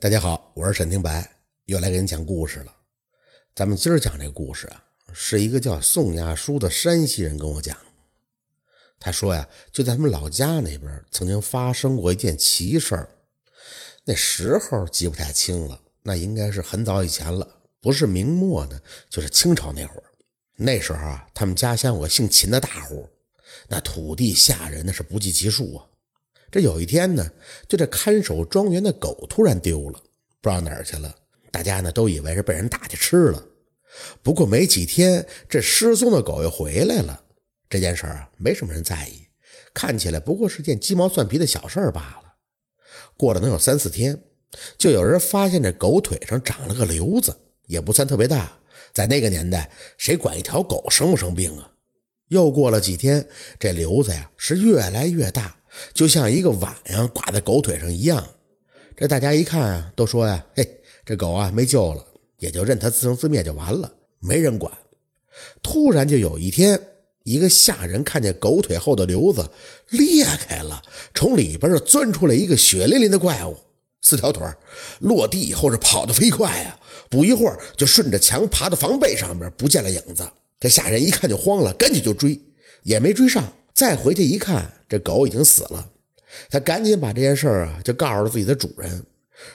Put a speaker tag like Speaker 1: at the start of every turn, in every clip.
Speaker 1: 大家好，我是沈听白，又来给你讲故事了。咱们今儿讲这故事啊，是一个叫宋亚书的山西人跟我讲。他说呀，就在他们老家那边，曾经发生过一件奇事儿。那时候记不太清了，那应该是很早以前了，不是明末呢，就是清朝那会儿。那时候啊，他们家乡有个姓秦的大户，那土地下人那是不计其数啊。这有一天呢，就这看守庄园的狗突然丢了，不知道哪儿去了。大家呢都以为是被人打去吃了。不过没几天，这失踪的狗又回来了。这件事啊，没什么人在意，看起来不过是件鸡毛蒜皮的小事儿罢了。过了能有三四天，就有人发现这狗腿上长了个瘤子，也不算特别大。在那个年代，谁管一条狗生不生病啊？又过了几天，这瘤子呀是越来越大。就像一个碗呀挂在狗腿上一样，这大家一看啊，都说呀：“嘿，这狗啊没救了，也就任它自生自灭就完了，没人管。”突然就有一天，一个下人看见狗腿后的瘤子裂开了，从里边钻出来一个血淋淋的怪物，四条腿落地以后是跑得飞快啊，不一会儿就顺着墙爬到房背上边，不见了影子。这下人一看就慌了，赶紧就追，也没追上。再回去一看，这狗已经死了。他赶紧把这件事儿啊，就告诉了自己的主人。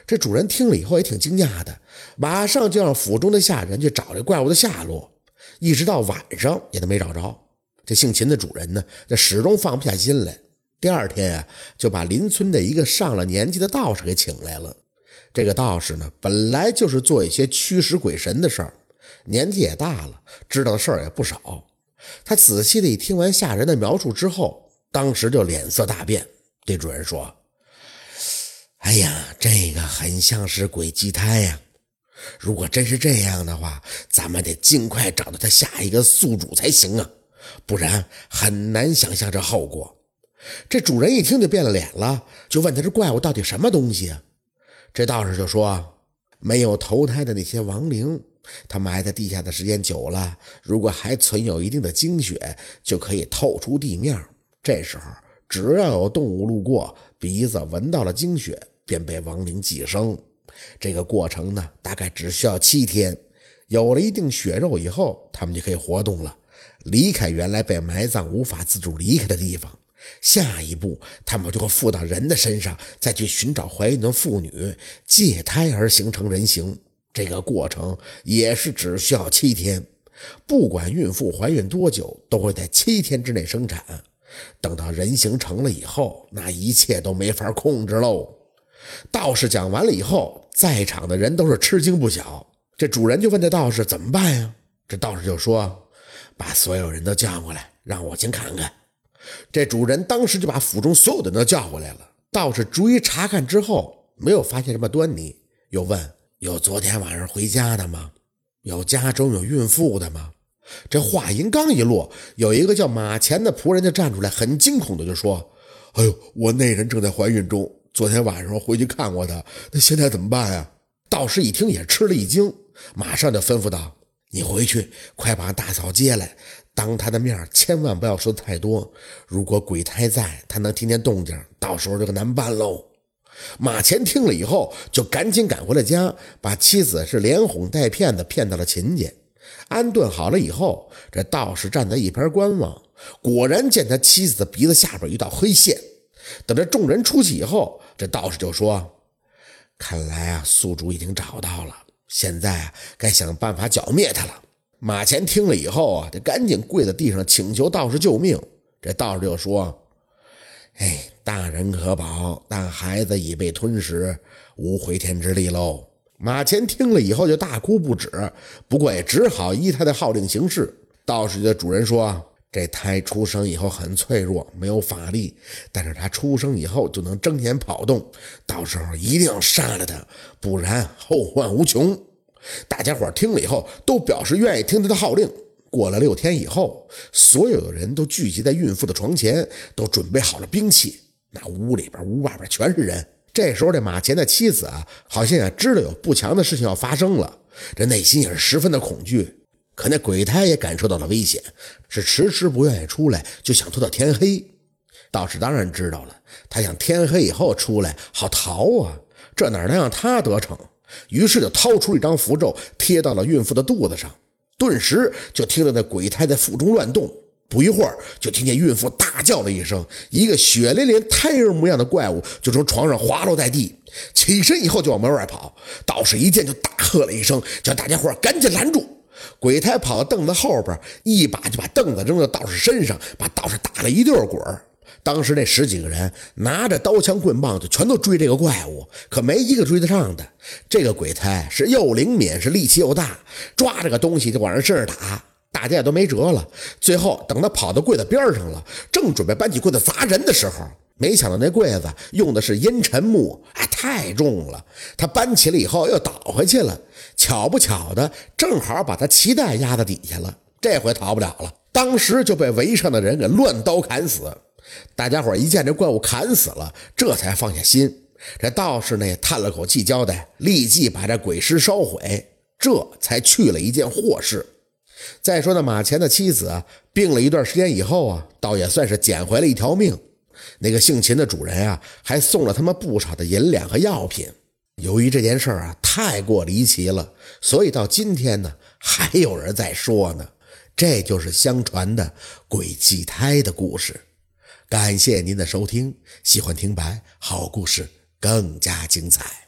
Speaker 1: 这主人听了以后也挺惊讶的，马上就让府中的下人去找这怪物的下落。一直到晚上也都没找着。这姓秦的主人呢，这始终放不下心来。第二天啊，就把邻村的一个上了年纪的道士给请来了。这个道士呢，本来就是做一些驱使鬼神的事儿，年纪也大了，知道的事儿也不少。他仔细的一听完下人的描述之后，当时就脸色大变，对主人说：“哎呀，这个很像是鬼祭胎呀！如果真是这样的话，咱们得尽快找到他下一个宿主才行啊，不然很难想象这后果。”这主人一听就变了脸了，就问他这怪物到底什么东西啊？这道士就说：“没有投胎的那些亡灵。”他埋在地下的时间久了，如果还存有一定的精血，就可以透出地面。这时候，只要有动物路过，鼻子闻到了精血，便被亡灵寄生。这个过程呢，大概只需要七天。有了一定血肉以后，他们就可以活动了，离开原来被埋葬、无法自主离开的地方。下一步，他们就会附到人的身上，再去寻找怀孕的妇女，借胎而形成人形。这个过程也是只需要七天，不管孕妇怀孕多久，都会在七天之内生产。等到人形成了以后，那一切都没法控制喽。道士讲完了以后，在场的人都是吃惊不小。这主人就问这道士怎么办呀？这道士就说：“把所有人都叫过来，让我先看看。”这主人当时就把府中所有的人都叫过来了。道士逐一查看之后，没有发现什么端倪，又问。有昨天晚上回家的吗？有家中有孕妇的吗？这话音刚一落，有一个叫马前的仆人就站出来，很惊恐的就说：“哎呦，我那人正在怀孕中，昨天晚上回去看过她，那现在怎么办呀？”道士一听也吃了一惊，马上就吩咐道：“你回去快把大嫂接来，当她的面千万不要说太多。如果鬼胎在，她能听见动静，到时候就难办喽。”马前听了以后，就赶紧赶回了家，把妻子是连哄带骗的骗到了秦家，安顿好了以后，这道士站在一边观望，果然见他妻子的鼻子下边一道黑线。等这众人出去以后，这道士就说：“看来啊，宿主已经找到了，现在，该想办法剿灭他了。”马前听了以后啊，得赶紧跪在地上请求道士救命。这道士就说。哎，大人可保，但孩子已被吞食，无回天之力喽。马前听了以后就大哭不止，不过也只好依他的号令行事。道士的主人说：“这胎出生以后很脆弱，没有法力，但是他出生以后就能睁眼跑动，到时候一定要杀了他，不然后患无穷。”大家伙听了以后都表示愿意听他的号令。过了六天以后，所有的人都聚集在孕妇的床前，都准备好了兵器。那屋里边、屋外边全是人。这时候，这马前的妻子啊，好像也知道有不祥的事情要发生了，这内心也是十分的恐惧。可那鬼胎也感受到了危险，是迟迟不愿意出来，就想拖到天黑。道士当然知道了，他想天黑以后出来好逃啊。这哪能让他得逞？于是就掏出一张符咒，贴到了孕妇的肚子上。顿时就听到那鬼胎在腹中乱动。不一会儿，就听见孕妇大叫了一声，一个血淋淋胎儿模样的怪物就从床上滑落在地。起身以后就往门外跑。道士一见就大喝了一声，叫大家伙赶紧拦住。鬼胎跑到凳子后边，一把就把凳子扔到道士身上，把道士打了一溜滚当时那十几个人拿着刀枪棍棒，就全都追这个怪物，可没一个追得上的。这个鬼胎是又灵敏，是力气又大，抓着个东西就往人身上打，大家也都没辙了。最后等他跑到柜子边上了，正准备搬起柜子砸人的时候，没想到那柜子用的是阴沉木，哎，太重了。他搬起来以后又倒回去了，巧不巧的，正好把他脐带压在底下了，这回逃不了了。当时就被围上的人给乱刀砍死。大家伙一见这怪物砍死了，这才放下心。这道士呢也叹了口气，交代立即把这鬼尸烧毁，这才去了一件祸事。再说那马前的妻子啊，病了一段时间以后啊，倒也算是捡回了一条命。那个姓秦的主人啊，还送了他们不少的银两和药品。由于这件事啊太过离奇了，所以到今天呢，还有人在说呢。这就是相传的鬼祭胎的故事。感谢您的收听，喜欢听白好故事更加精彩。